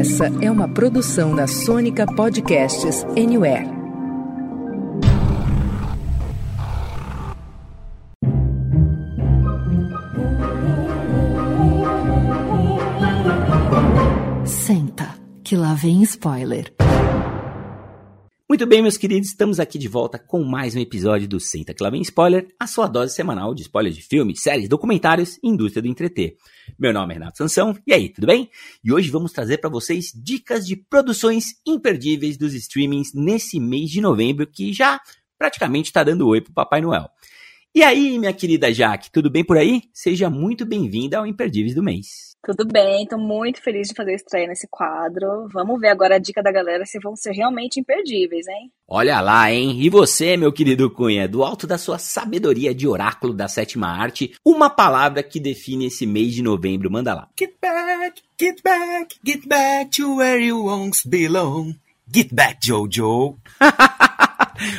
Essa é uma produção da Sônica Podcasts Anywhere. Senta, que lá vem spoiler. Muito bem, meus queridos, estamos aqui de volta com mais um episódio do Senta que lá vem spoiler, a sua dose semanal de spoilers de filmes, séries, documentários e indústria do entreter. Meu nome é Renato Sansão, e aí, tudo bem? E hoje vamos trazer para vocês dicas de produções imperdíveis dos streamings nesse mês de novembro que já praticamente está dando oi pro Papai Noel. E aí, minha querida Jaque, tudo bem por aí? Seja muito bem-vinda ao Imperdíveis do Mês. Tudo bem, estou muito feliz de fazer estreia nesse quadro. Vamos ver agora a dica da galera se vão ser realmente imperdíveis, hein? Olha lá, hein? E você, meu querido Cunha, do alto da sua sabedoria de oráculo da sétima arte, uma palavra que define esse mês de novembro, manda lá. Get back, get back, get back to where you once belong. Get back, Jojo.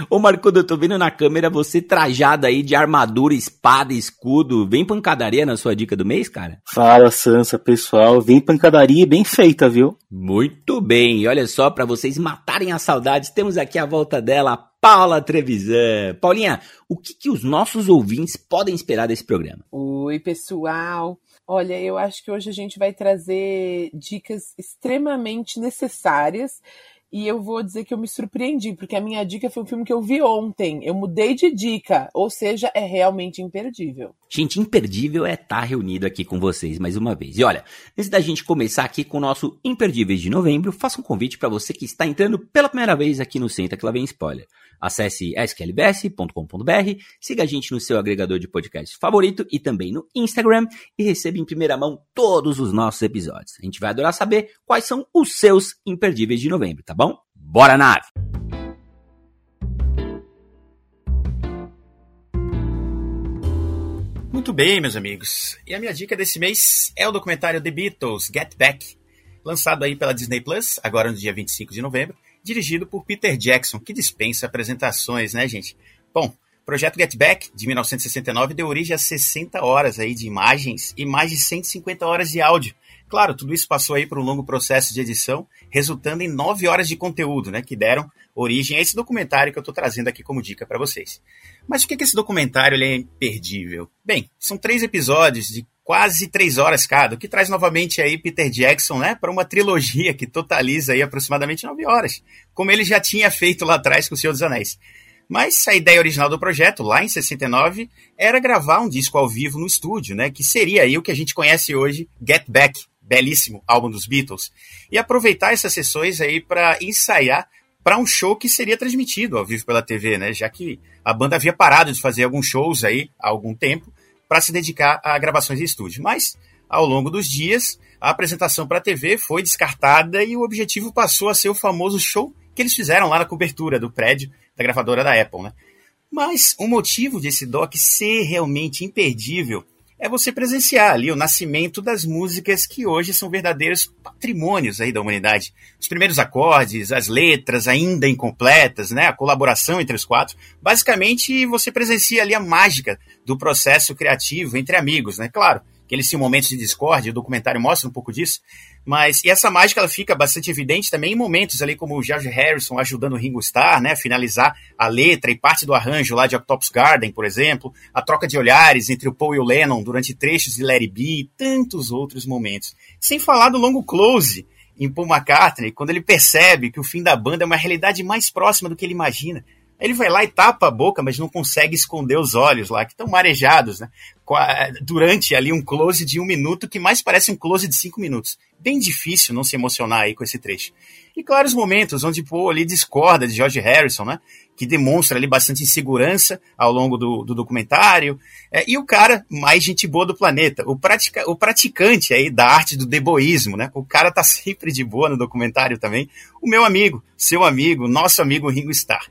Ô Marco, eu tô vendo na câmera você trajado aí de armadura, espada, escudo. Vem pancadaria na sua dica do mês, cara? Fala, Sansa, pessoal. Vem pancadaria bem feita, viu? Muito bem. E olha só, para vocês matarem as saudades, temos aqui a volta dela, Paula Trevisan. Paulinha, o que, que os nossos ouvintes podem esperar desse programa? Oi, pessoal. Olha, eu acho que hoje a gente vai trazer dicas extremamente necessárias e eu vou dizer que eu me surpreendi, porque a minha dica foi um filme que eu vi ontem. Eu mudei de dica, ou seja, é realmente imperdível. Gente, imperdível é estar reunido aqui com vocês mais uma vez. E olha, antes da gente começar aqui com o nosso Imperdíveis de novembro, faço um convite para você que está entrando pela primeira vez aqui no Senta que lá vem spoiler. Acesse sklbs.com.br, siga a gente no seu agregador de podcast favorito e também no Instagram e receba em primeira mão todos os nossos episódios. A gente vai adorar saber quais são os seus imperdíveis de novembro, tá bom? Bora nave! Muito bem, meus amigos. E a minha dica desse mês é o documentário The Beatles Get Back, lançado aí pela Disney Plus, agora no dia 25 de novembro dirigido por Peter Jackson, que dispensa apresentações, né, gente? Bom, projeto Get Back, de 1969, deu origem a 60 horas aí de imagens e mais de 150 horas de áudio. Claro, tudo isso passou aí por um longo processo de edição, resultando em 9 horas de conteúdo, né, que deram origem a esse documentário que eu estou trazendo aqui como dica para vocês. Mas por que, que esse documentário é imperdível? Bem, são três episódios de quase três horas cada, o que traz novamente aí Peter Jackson, né, para uma trilogia que totaliza aí aproximadamente nove horas, como ele já tinha feito lá atrás com o Senhor dos Anéis. Mas a ideia original do projeto, lá em 69, era gravar um disco ao vivo no estúdio, né, que seria aí o que a gente conhece hoje, Get Back, belíssimo álbum dos Beatles, e aproveitar essas sessões aí para ensaiar para um show que seria transmitido ao vivo pela TV, né, já que a banda havia parado de fazer alguns shows aí há algum tempo, para se dedicar a gravações em estúdio. Mas, ao longo dos dias, a apresentação para a TV foi descartada e o objetivo passou a ser o famoso show que eles fizeram lá na cobertura do prédio da gravadora da Apple. Né? Mas o motivo desse doc ser realmente imperdível é você presenciar ali o nascimento das músicas que hoje são verdadeiros patrimônios aí da humanidade. Os primeiros acordes, as letras ainda incompletas, né, a colaboração entre os quatro. Basicamente, você presencia ali a mágica do processo criativo entre amigos, né? Claro, tinham momentos de discórdia, o documentário mostra um pouco disso, mas e essa mágica ela fica bastante evidente também em momentos ali como o George Harrison ajudando o Ringo Starr, né, a finalizar a letra e parte do arranjo lá de Octopus Garden, por exemplo, a troca de olhares entre o Paul e o Lennon durante trechos de Larry B e tantos outros momentos. Sem falar do longo close em Paul McCartney, quando ele percebe que o fim da banda é uma realidade mais próxima do que ele imagina. Ele vai lá e tapa a boca, mas não consegue esconder os olhos lá, que estão marejados, né? Durante ali um close de um minuto, que mais parece um close de cinco minutos. Bem difícil não se emocionar aí com esse trecho. E claro, os momentos onde Paul ali discorda de George Harrison, né? Que demonstra ali bastante insegurança ao longo do, do documentário. É, e o cara mais gente boa do planeta, o, pratica, o praticante aí da arte do deboísmo, né? O cara tá sempre de boa no documentário também. O meu amigo, seu amigo, nosso amigo Ringo Starr.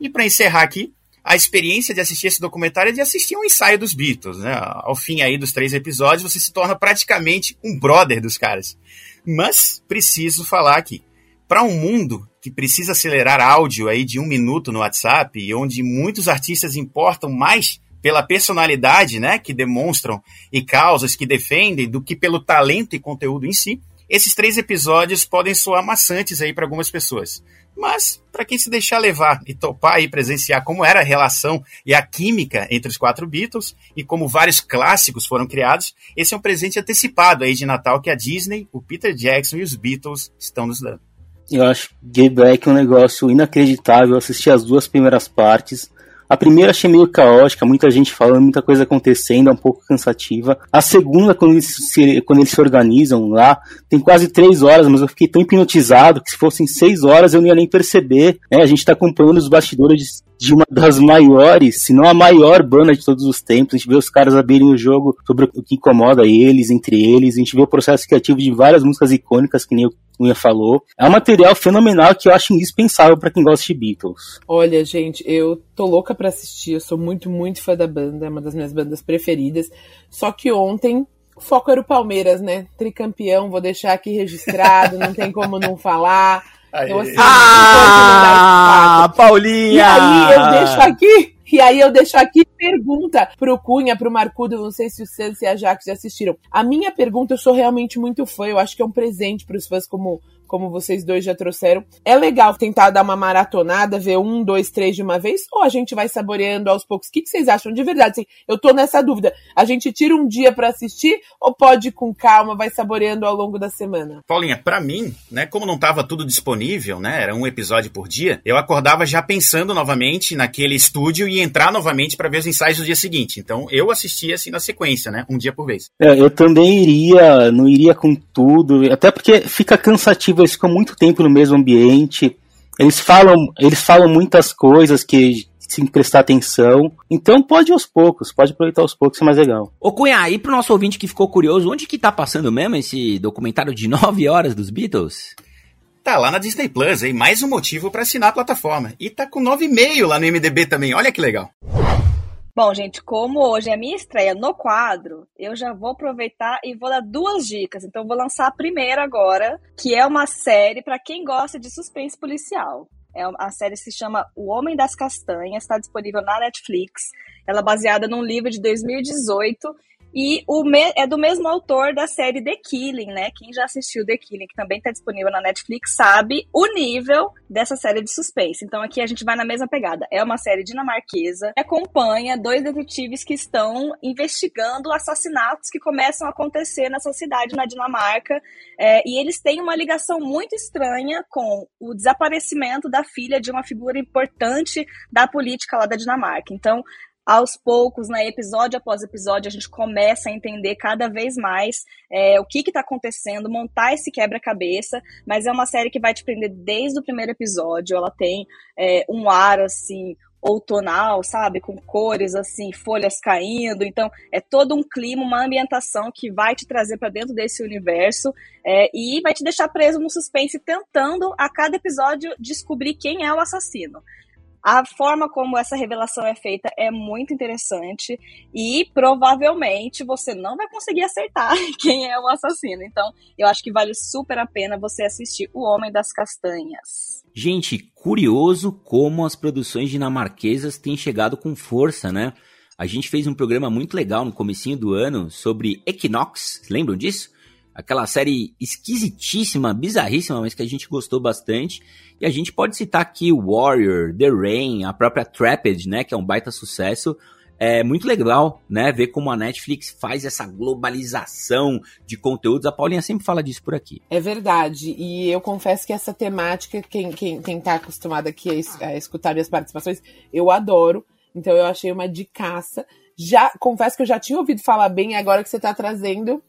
E para encerrar aqui, a experiência de assistir esse documentário é de assistir um ensaio dos Beatles, né? Ao fim aí dos três episódios, você se torna praticamente um brother dos caras. Mas preciso falar aqui, para um mundo que precisa acelerar áudio aí de um minuto no WhatsApp e onde muitos artistas importam mais pela personalidade, né, que demonstram e causas que defendem, do que pelo talento e conteúdo em si, esses três episódios podem soar maçantes aí para algumas pessoas. Mas, para quem se deixar levar e topar e presenciar como era a relação e a química entre os quatro Beatles e como vários clássicos foram criados, esse é um presente antecipado aí de Natal que a Disney, o Peter Jackson e os Beatles estão nos dando. Eu acho Get Back um negócio inacreditável. Assisti as duas primeiras partes. A primeira achei meio caótica, muita gente falando, muita coisa acontecendo, é um pouco cansativa. A segunda, quando eles se, quando eles se organizam lá, tem quase três horas, mas eu fiquei tão hipnotizado que se fossem seis horas eu não ia nem perceber. Né? A gente está acompanhando os bastidores de uma das maiores, se não a maior banda de todos os tempos. A gente vê os caras abrirem o jogo sobre o que incomoda eles, entre eles. A gente vê o processo criativo de várias músicas icônicas, que nem o Cunha falou. É um material fenomenal que eu acho indispensável para quem gosta de Beatles. Olha, gente, eu tô louca para assistir. Eu sou muito, muito fã da banda. É uma das minhas bandas preferidas. Só que ontem o foco era o Palmeiras, né? Tricampeão, vou deixar aqui registrado, não tem como não falar. Então, assim, ah, Paulinha! E aí eu deixo aqui, e aí eu deixo aqui pergunta pro Cunha, pro Marcudo, não sei se o Sans e a Jax já assistiram. A minha pergunta, eu sou realmente muito fã, eu acho que é um presente pros fãs como como vocês dois já trouxeram. É legal tentar dar uma maratonada, ver um, dois, três de uma vez, ou a gente vai saboreando aos poucos? O que, que vocês acham de verdade? Assim, eu tô nessa dúvida. A gente tira um dia para assistir ou pode ir com calma, vai saboreando ao longo da semana? Paulinha, para mim, né, como não tava tudo disponível, né, era um episódio por dia, eu acordava já pensando novamente naquele estúdio e entrar novamente para ver os ensaios do dia seguinte. Então, eu assistia assim na sequência, né, um dia por vez. É, eu também iria, não iria com tudo, até porque fica cansativo eles ficam muito tempo no mesmo ambiente, eles falam, eles falam muitas coisas que sem prestar atenção. Então pode ir aos poucos, pode aproveitar aos poucos, é mais legal. Ô Cunha, e pro nosso ouvinte que ficou curioso, onde que tá passando mesmo esse documentário de 9 horas dos Beatles? Tá lá na Disney Plus, aí mais um motivo para assinar a plataforma. E tá com 9,5 lá no MDB também, olha que legal. Bom, gente, como hoje é minha estreia no quadro, eu já vou aproveitar e vou dar duas dicas. Então, vou lançar a primeira agora, que é uma série para quem gosta de suspense policial. É a série se chama O Homem das Castanhas, está disponível na Netflix. Ela é baseada num livro de 2018 e o é do mesmo autor da série The Killing, né? Quem já assistiu The Killing, que também está disponível na Netflix, sabe o nível dessa série de suspense. Então aqui a gente vai na mesma pegada. É uma série dinamarquesa que acompanha dois detetives que estão investigando assassinatos que começam a acontecer nessa cidade na Dinamarca. É, e eles têm uma ligação muito estranha com o desaparecimento da filha de uma figura importante da política lá da Dinamarca. Então, aos poucos, né, episódio após episódio, a gente começa a entender cada vez mais é, o que está acontecendo, montar esse quebra-cabeça, mas é uma série que vai te prender desde o primeiro episódio, ela tem é, um ar, assim, outonal, sabe, com cores assim, folhas caindo. Então, é todo um clima, uma ambientação que vai te trazer para dentro desse universo é, e vai te deixar preso no suspense, tentando a cada episódio descobrir quem é o assassino. A forma como essa revelação é feita é muito interessante e provavelmente você não vai conseguir acertar quem é o assassino. Então, eu acho que vale super a pena você assistir O Homem das Castanhas. Gente, curioso como as produções dinamarquesas têm chegado com força, né? A gente fez um programa muito legal no comecinho do ano sobre Equinox, lembram disso? Aquela série esquisitíssima, bizarríssima, mas que a gente gostou bastante. E a gente pode citar aqui Warrior, The Rain, a própria Trapped, né, que é um baita sucesso. É muito legal, né, ver como a Netflix faz essa globalização de conteúdos. A Paulinha sempre fala disso por aqui. É verdade. E eu confesso que essa temática, quem, quem, quem tá acostumado aqui a, a escutar minhas participações, eu adoro. Então eu achei uma dicaça. Já confesso que eu já tinha ouvido falar bem, agora que você tá trazendo,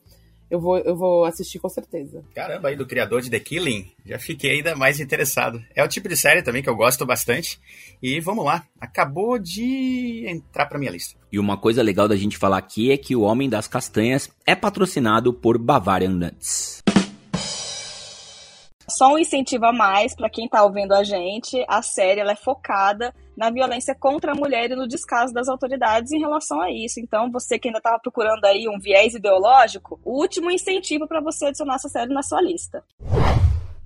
eu vou, eu vou assistir com certeza. Caramba, aí do criador de The Killing, já fiquei ainda mais interessado. É o tipo de série também que eu gosto bastante. E vamos lá, acabou de entrar pra minha lista. E uma coisa legal da gente falar aqui é que o Homem das Castanhas é patrocinado por Bavarian Nuts. Só um incentivo a mais para quem está ouvindo a gente, a série ela é focada na violência contra a mulher e no descaso das autoridades em relação a isso. Então, você que ainda estava procurando aí um viés ideológico, o último incentivo para você adicionar essa série na sua lista.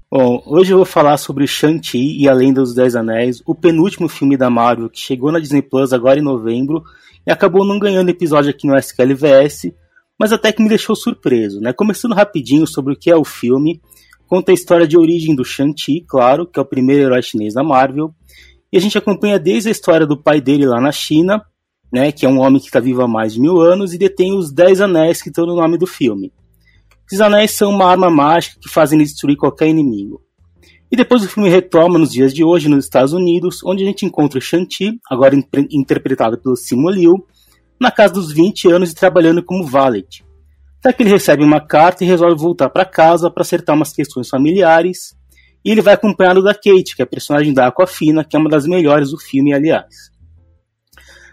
Bom, hoje eu vou falar sobre Shang-Chi e a Lenda dos Dez Anéis, o penúltimo filme da Marvel que chegou na Disney Plus agora em novembro e acabou não ganhando episódio aqui no SQLVS, mas até que me deixou surpreso, né? Começando rapidinho sobre o que é o filme, conta a história de origem do Shang-Chi, claro, que é o primeiro herói chinês da Marvel, e a gente acompanha desde a história do pai dele lá na China, né, que é um homem que está vivo há mais de mil anos e detém os Dez Anéis que estão no nome do filme. Esses anéis são uma arma mágica que fazem destruir qualquer inimigo. E depois o filme retoma nos dias de hoje nos Estados Unidos, onde a gente encontra o Shang-Chi, agora interpretado pelo Simu Liu, na casa dos 20 anos e trabalhando como valet. Até que ele recebe uma carta e resolve voltar para casa para acertar umas questões familiares. E ele vai acompanhado da Kate, que é a personagem da Aquafina, que é uma das melhores do filme, aliás.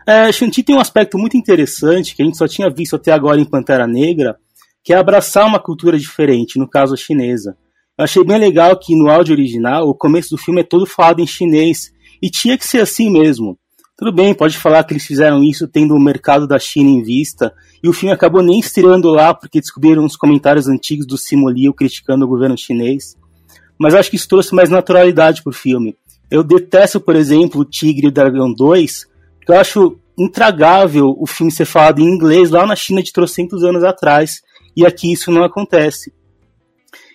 É, Shang-Chi tem um aspecto muito interessante que a gente só tinha visto até agora em Pantera Negra, que é abraçar uma cultura diferente, no caso a chinesa. Eu achei bem legal que no áudio original o começo do filme é todo falado em chinês, e tinha que ser assim mesmo. Tudo bem, pode falar que eles fizeram isso tendo o mercado da China em vista, e o filme acabou nem estreando lá porque descobriram os comentários antigos do Simolio criticando o governo chinês. Mas acho que isso trouxe mais naturalidade pro filme. Eu detesto, por exemplo, o Tigre e o Dragão 2, porque eu acho intragável o filme ser falado em inglês lá na China de trocentos anos atrás, e aqui isso não acontece.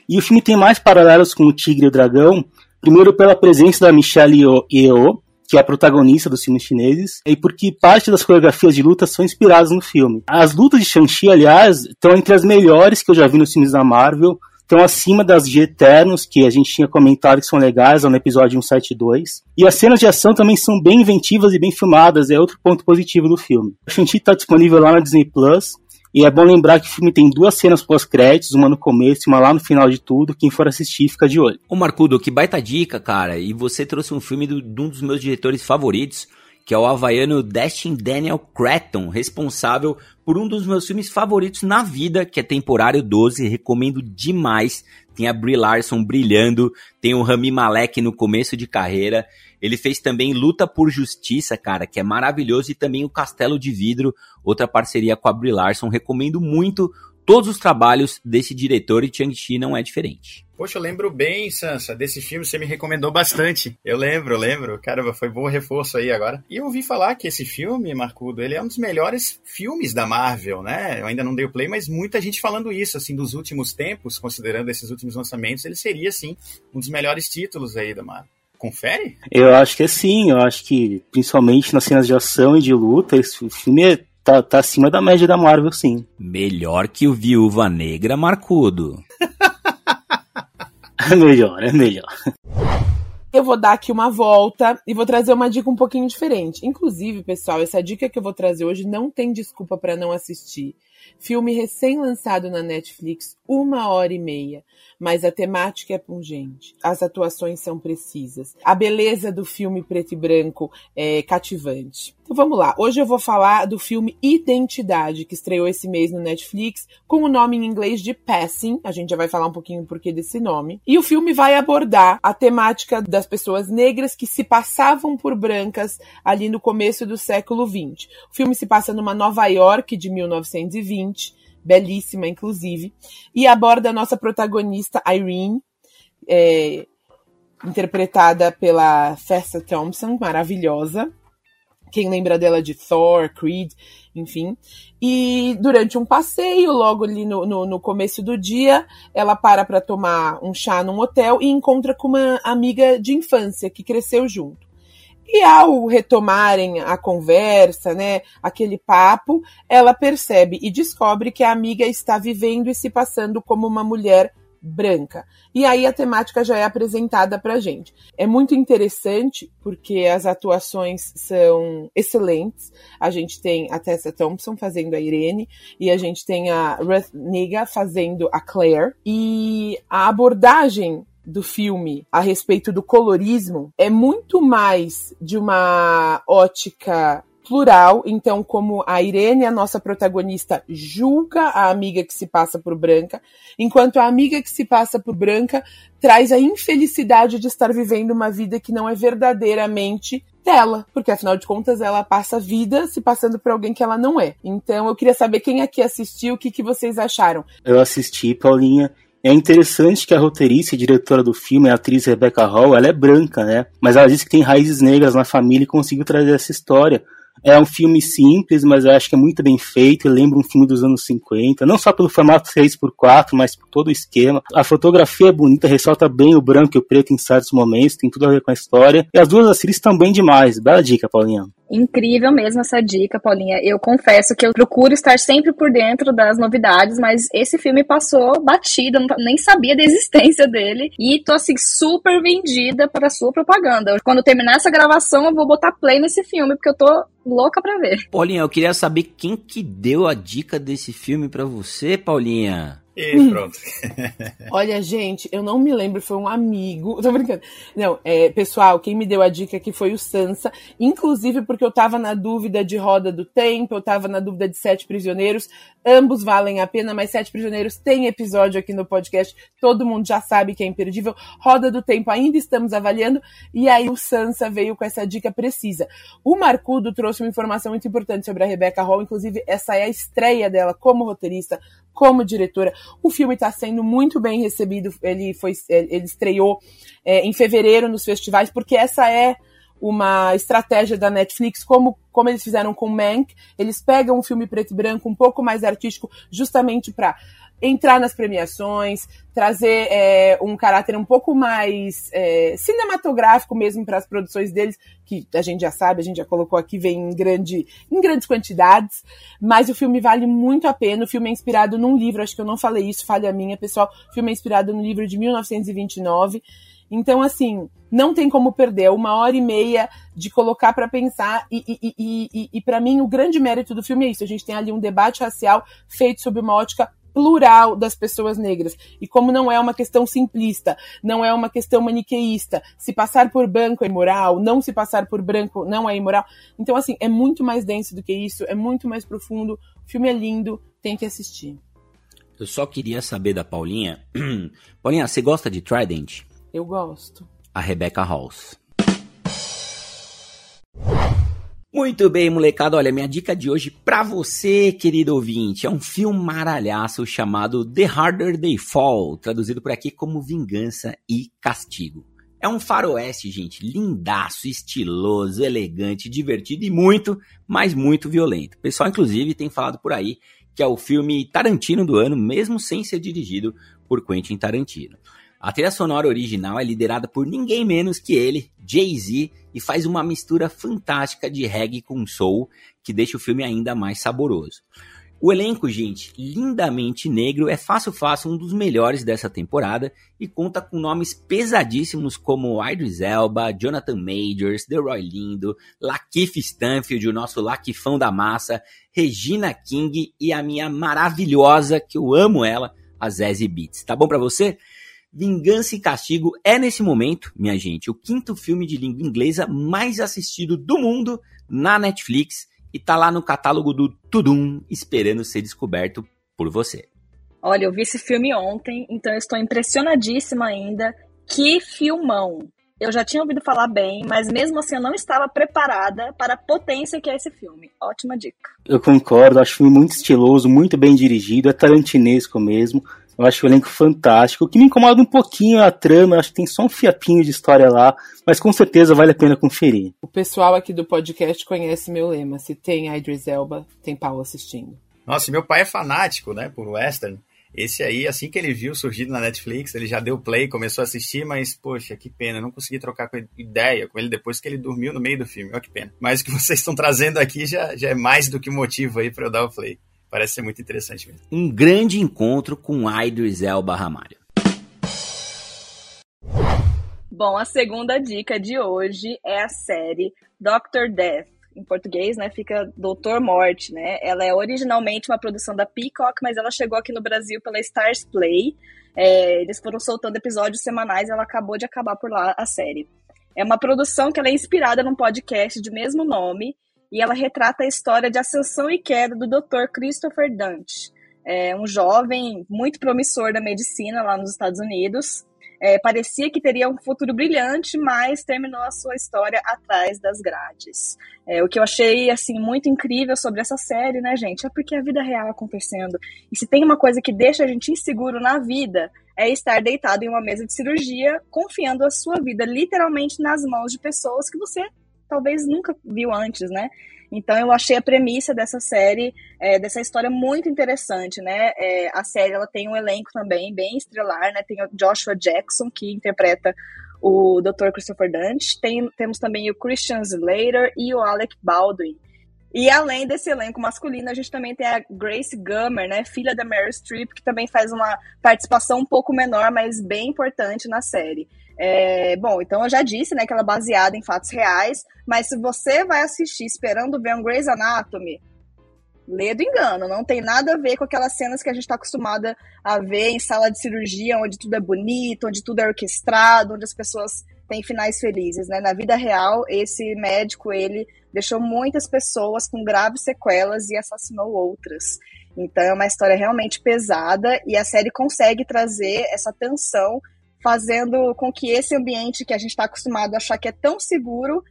E o filme tem mais paralelos com o Tigre e o Dragão, primeiro pela presença da Michelle Yeoh, que é a protagonista dos filmes chineses, e porque parte das coreografias de luta são inspiradas no filme. As lutas de Shang-Chi, aliás, estão entre as melhores que eu já vi nos filmes da Marvel, estão acima das de Eternos, que a gente tinha comentado que são legais no episódio 172. E as cenas de ação também são bem inventivas e bem filmadas, é outro ponto positivo do filme. O Shang-Chi está disponível lá na Disney Plus, e é bom lembrar que o filme tem duas cenas pós-créditos, uma no começo e uma lá no final de tudo. Quem for assistir, fica de olho. Ô Marcudo, que baita dica, cara. E você trouxe um filme do, de um dos meus diretores favoritos, que é o havaiano Destin Daniel Cretton, responsável por um dos meus filmes favoritos na vida, que é Temporário 12. Recomendo demais. Tem a Brie Larson brilhando, tem o Rami Malek no começo de carreira. Ele fez também Luta por Justiça, cara, que é maravilhoso, e também o Castelo de Vidro, outra parceria com a Brie Larson. Recomendo muito todos os trabalhos desse diretor e Chang-Chi não é diferente. Poxa, eu lembro bem, Sansa, desse filme você me recomendou bastante. Eu lembro, lembro. Caramba, foi bom reforço aí agora. E eu ouvi falar que esse filme, Marcudo, ele é um dos melhores filmes da Marvel, né? Eu ainda não dei o play, mas muita gente falando isso, assim, dos últimos tempos, considerando esses últimos lançamentos, ele seria, sim, um dos melhores títulos aí da Marvel. Confere? Eu acho que é sim, eu acho que principalmente nas cenas de ação e de luta, esse filme é, tá, tá acima da média da Marvel, sim. Melhor que o Viúva Negra Marcudo. é melhor, é melhor. Eu vou dar aqui uma volta e vou trazer uma dica um pouquinho diferente. Inclusive, pessoal, essa dica que eu vou trazer hoje não tem desculpa para não assistir. Filme recém-lançado na Netflix, uma hora e meia mas a temática é pungente, as atuações são precisas, a beleza do filme preto e branco é cativante. Então vamos lá, hoje eu vou falar do filme Identidade, que estreou esse mês no Netflix, com o nome em inglês de Passing, a gente já vai falar um pouquinho por que desse nome. E o filme vai abordar a temática das pessoas negras que se passavam por brancas ali no começo do século XX. O filme se passa numa Nova York de 1920, belíssima, inclusive, e aborda a nossa protagonista Irene, é, interpretada pela Festa Thompson, maravilhosa. Quem lembra dela de Thor, Creed, enfim. E durante um passeio, logo ali no, no, no começo do dia, ela para para tomar um chá num hotel e encontra com uma amiga de infância que cresceu junto. E ao retomarem a conversa, né, aquele papo, ela percebe e descobre que a amiga está vivendo e se passando como uma mulher branca. E aí a temática já é apresentada pra gente. É muito interessante porque as atuações são excelentes. A gente tem a Tessa Thompson fazendo a Irene e a gente tem a Ruth Nega fazendo a Claire. E a abordagem do filme a respeito do colorismo é muito mais de uma ótica plural, então como a Irene, a nossa protagonista, julga a amiga que se passa por branca, enquanto a amiga que se passa por branca traz a infelicidade de estar vivendo uma vida que não é verdadeiramente dela, porque afinal de contas ela passa a vida se passando por alguém que ela não é. Então eu queria saber quem aqui assistiu, o que, que vocês acharam. Eu assisti, Paulinha, é interessante que a roteirista e diretora do filme, a atriz Rebecca Hall, ela é branca, né? Mas ela diz que tem raízes negras na família e conseguiu trazer essa história. É um filme simples, mas eu acho que é muito bem feito. Lembra um filme dos anos 50, não só pelo formato 6x4, mas por todo o esquema. A fotografia é bonita, ressalta bem o branco e o preto em certos momentos, tem tudo a ver com a história. E as duas atrizes bem demais. Bela dica, Paulinha. Incrível mesmo essa dica, Paulinha. Eu confesso que eu procuro estar sempre por dentro das novidades, mas esse filme passou batido, nem sabia da existência dele. E tô assim, super vendida para sua propaganda. Quando terminar essa gravação, eu vou botar play nesse filme, porque eu tô louca pra ver. Paulinha, eu queria saber quem que deu a dica desse filme para você, Paulinha. E pronto. Olha, gente, eu não me lembro, foi um amigo. Tô brincando. Não, é, pessoal, quem me deu a dica aqui foi o Sansa, inclusive porque eu tava na dúvida de Roda do Tempo, eu tava na dúvida de Sete Prisioneiros. Ambos valem a pena, mas Sete Prisioneiros tem episódio aqui no podcast, todo mundo já sabe que é imperdível. Roda do Tempo ainda estamos avaliando, e aí o Sansa veio com essa dica precisa. O Marcudo trouxe uma informação muito importante sobre a Rebecca Hall, inclusive essa é a estreia dela como roteirista, como diretora. O filme está sendo muito bem recebido. Ele foi, ele estreou é, em fevereiro nos festivais, porque essa é uma estratégia da Netflix, como, como eles fizeram com Mank. Eles pegam um filme preto e branco um pouco mais artístico, justamente para entrar nas premiações, trazer é, um caráter um pouco mais é, cinematográfico mesmo para as produções deles, que a gente já sabe, a gente já colocou aqui, vem em, grande, em grandes quantidades, mas o filme vale muito a pena, o filme é inspirado num livro, acho que eu não falei isso, falha minha, pessoal, o filme é inspirado num livro de 1929, então, assim, não tem como perder. Uma hora e meia de colocar para pensar. E, e, e, e, e para mim, o grande mérito do filme é isso. A gente tem ali um debate racial feito sob uma ótica plural das pessoas negras. E como não é uma questão simplista, não é uma questão maniqueísta, se passar por branco é imoral, não se passar por branco não é imoral. Então, assim, é muito mais denso do que isso, é muito mais profundo. O filme é lindo, tem que assistir. Eu só queria saber da Paulinha. Paulinha, você gosta de Trident? Eu gosto. A Rebecca Halls. Muito bem, molecada. Olha, minha dica de hoje para você, querido ouvinte, é um filme maralhaço chamado The Harder They Fall, traduzido por aqui como Vingança e Castigo. É um faroeste, gente, lindaço, estiloso, elegante, divertido e muito, mas muito violento. O pessoal, inclusive, tem falado por aí que é o filme Tarantino do ano, mesmo sem ser dirigido por Quentin Tarantino. A trilha sonora original é liderada por ninguém menos que ele, Jay-Z, e faz uma mistura fantástica de reggae com soul que deixa o filme ainda mais saboroso. O elenco, gente, lindamente negro, é fácil fácil um dos melhores dessa temporada e conta com nomes pesadíssimos como Idris Elba, Jonathan Majors, Roy Lindo, Lakeith Stanfield, o nosso Lakifão da massa, Regina King e a minha maravilhosa, que eu amo ela, a Zazie Beats. Tá bom para você? Vingança e Castigo é, nesse momento, minha gente, o quinto filme de língua inglesa mais assistido do mundo na Netflix e tá lá no catálogo do Tudum, esperando ser descoberto por você. Olha, eu vi esse filme ontem, então eu estou impressionadíssima ainda. Que filmão! Eu já tinha ouvido falar bem, mas mesmo assim eu não estava preparada para a potência que é esse filme. Ótima dica. Eu concordo, acho o filme muito estiloso, muito bem dirigido, é tarantinesco mesmo. Eu acho o elenco fantástico. O que me incomoda um pouquinho é a trama, eu acho que tem só um fiapinho de história lá, mas com certeza vale a pena conferir. O pessoal aqui do podcast conhece meu lema: se tem Idris Elba, tem Paulo assistindo. Nossa, meu pai é fanático, né, por western. Esse aí, assim que ele viu surgindo na Netflix, ele já deu play, começou a assistir, mas, poxa, que pena, não consegui trocar com ideia com ele depois que ele dormiu no meio do filme, olha que pena. Mas o que vocês estão trazendo aqui já, já é mais do que motivo aí para eu dar o play. Parece ser muito interessante mesmo. Um grande encontro com Idris Elba Ramalho. Bom, a segunda dica de hoje é a série Doctor Death. Em português, né, fica Doutor Morte, né? Ela é originalmente uma produção da Peacock, mas ela chegou aqui no Brasil pela Stars Play. É, eles foram soltando episódios semanais, ela acabou de acabar por lá a série. É uma produção que ela é inspirada num podcast de mesmo nome e ela retrata a história de ascensão e queda do Dr. Christopher Dante, é um jovem muito promissor da medicina lá nos Estados Unidos. É, parecia que teria um futuro brilhante, mas terminou a sua história atrás das grades. É, o que eu achei assim muito incrível sobre essa série, né, gente, é porque a vida real acontecendo. E se tem uma coisa que deixa a gente inseguro na vida, é estar deitado em uma mesa de cirurgia, confiando a sua vida literalmente nas mãos de pessoas que você talvez nunca viu antes, né? Então eu achei a premissa dessa série, é, dessa história muito interessante, né? É, a série ela tem um elenco também bem estrelar, né? Tem o Joshua Jackson que interpreta o Dr. Christopher Dante, tem, temos também o Christian Slater e o Alec Baldwin. E além desse elenco masculino, a gente também tem a Grace Gummer, né, filha da Meryl Streep, que também faz uma participação um pouco menor, mas bem importante na série. É, bom, então eu já disse, né, que ela é baseada em fatos reais, mas se você vai assistir esperando ver um Grey's Anatomy, lê do engano, não tem nada a ver com aquelas cenas que a gente está acostumada a ver em sala de cirurgia, onde tudo é bonito, onde tudo é orquestrado, onde as pessoas têm finais felizes, né? Na vida real, esse médico, ele deixou muitas pessoas com graves sequelas e assassinou outras. Então é uma história realmente pesada e a série consegue trazer essa tensão fazendo com que esse ambiente que a gente está acostumado a achar que é tão seguro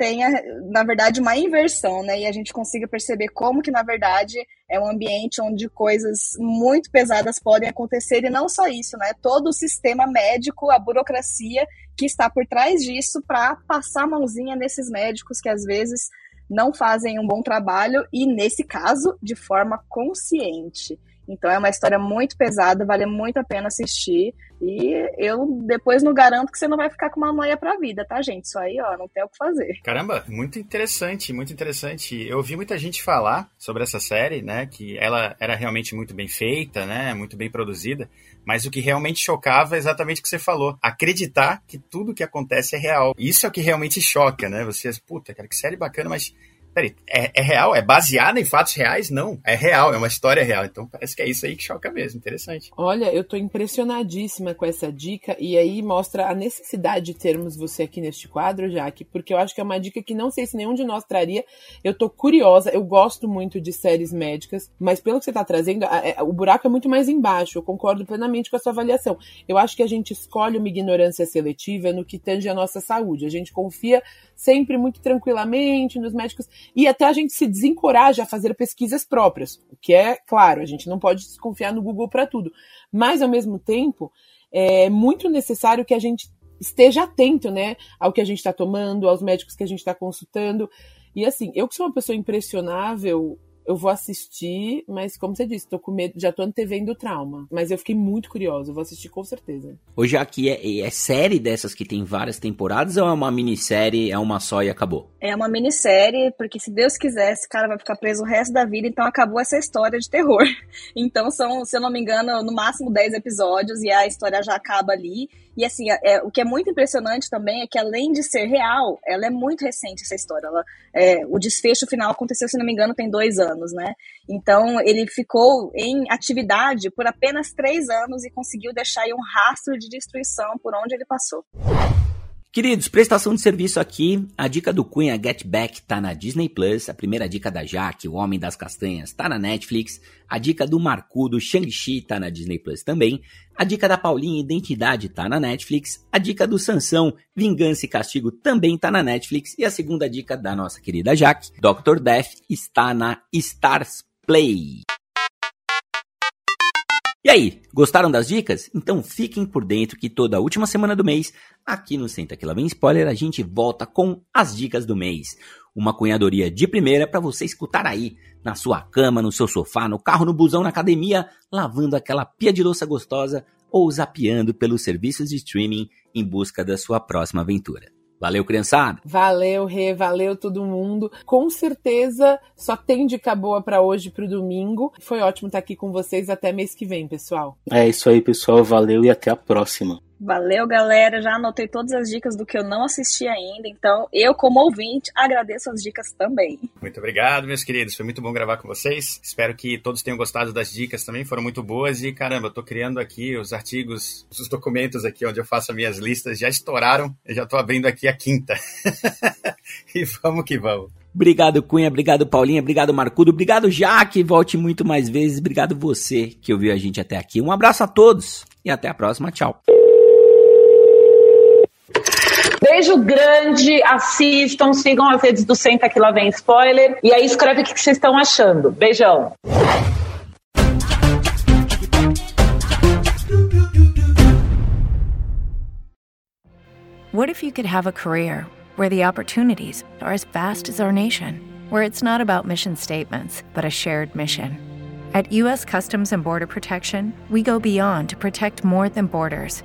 tenha, na verdade, uma inversão, né? E a gente consiga perceber como que, na verdade, é um ambiente onde coisas muito pesadas podem acontecer, e não só isso, né? Todo o sistema médico, a burocracia que está por trás disso para passar a mãozinha nesses médicos que às vezes não fazem um bom trabalho, e nesse caso, de forma consciente. Então é uma história muito pesada, vale muito a pena assistir. E eu depois não garanto que você não vai ficar com uma noia pra vida, tá, gente? Isso aí, ó, não tem o que fazer. Caramba, muito interessante, muito interessante. Eu ouvi muita gente falar sobre essa série, né? Que ela era realmente muito bem feita, né? Muito bem produzida. Mas o que realmente chocava é exatamente o que você falou. Acreditar que tudo que acontece é real. Isso é o que realmente choca, né? Você, puta, cara, que série bacana, mas Peraí, é, é, real? É baseada em fatos reais? Não, é real, é uma história real. Então parece que é isso aí que choca mesmo. Interessante. Olha, eu tô impressionadíssima com essa dica e aí mostra a necessidade de termos você aqui neste quadro, Jaque, porque eu acho que é uma dica que não sei se nenhum de nós traria. Eu tô curiosa, eu gosto muito de séries médicas, mas pelo que você tá trazendo, é, o buraco é muito mais embaixo. Eu concordo plenamente com a sua avaliação. Eu acho que a gente escolhe uma ignorância seletiva no que tange a nossa saúde. A gente confia sempre muito tranquilamente nos médicos e até a gente se desencoraja a fazer pesquisas próprias, o que é claro, a gente não pode confiar no Google para tudo, mas ao mesmo tempo é muito necessário que a gente esteja atento, né, ao que a gente está tomando, aos médicos que a gente está consultando. E assim, eu que sou uma pessoa impressionável, eu vou assistir, mas como você disse, tô com medo, já tô antevendo o trauma. Mas eu fiquei muito curiosa, eu vou assistir com certeza. Hoje aqui é, é série dessas que tem várias temporadas ou é uma minissérie, é uma só e acabou? É uma minissérie, porque se Deus quiser, esse cara vai ficar preso o resto da vida, então acabou essa história de terror. Então são, se eu não me engano, no máximo 10 episódios e a história já acaba ali. E assim, é, é, o que é muito impressionante também é que além de ser real, ela é muito recente essa história. Ela, é, o desfecho final aconteceu, se não me engano, tem dois anos, né? Então ele ficou em atividade por apenas três anos e conseguiu deixar aí um rastro de destruição por onde ele passou. Queridos, prestação de serviço aqui. A dica do Cunha Get Back tá na Disney Plus. A primeira dica da Jaque, O Homem das Castanhas, tá na Netflix. A dica do Marcudo, Shang-Chi, tá na Disney Plus também. A dica da Paulinha, Identidade, tá na Netflix. A dica do Sansão, Vingança e Castigo, também tá na Netflix. E a segunda dica da nossa querida Jaque, Dr. Death, está na Stars Play. E aí, gostaram das dicas? Então fiquem por dentro que toda última semana do mês, aqui no Senta Que Lá Vem Spoiler, a gente volta com as dicas do mês. Uma cunhadoria de primeira para você escutar aí, na sua cama, no seu sofá, no carro, no busão, na academia, lavando aquela pia de louça gostosa ou zapeando pelos serviços de streaming em busca da sua próxima aventura. Valeu, criançada. Valeu, Rê, valeu todo mundo. Com certeza só tem dica boa para hoje pro domingo. Foi ótimo estar aqui com vocês até mês que vem, pessoal. É isso aí, pessoal. Valeu e até a próxima. Valeu, galera. Já anotei todas as dicas do que eu não assisti ainda. Então, eu, como ouvinte, agradeço as dicas também. Muito obrigado, meus queridos. Foi muito bom gravar com vocês. Espero que todos tenham gostado das dicas também. Foram muito boas. E, caramba, eu tô criando aqui os artigos, os documentos aqui onde eu faço as minhas listas. Já estouraram. Eu já tô abrindo aqui a quinta. e vamos que vamos. Obrigado, Cunha. Obrigado, Paulinha. Obrigado, Marcudo. Obrigado, Jaque. Volte muito mais vezes. Obrigado você que ouviu a gente até aqui. Um abraço a todos e até a próxima. Tchau. Beijo grande, assistam, sigam as redes do Senta Que Lá Vem Spoiler. E aí escreve o que vocês estão achando. Beijão. What if you could have a career where the opportunities are as vast as our nation, where it's not about mission statements, but a shared mission. At U.S. Customs and Border Protection, we go beyond to protect more than borders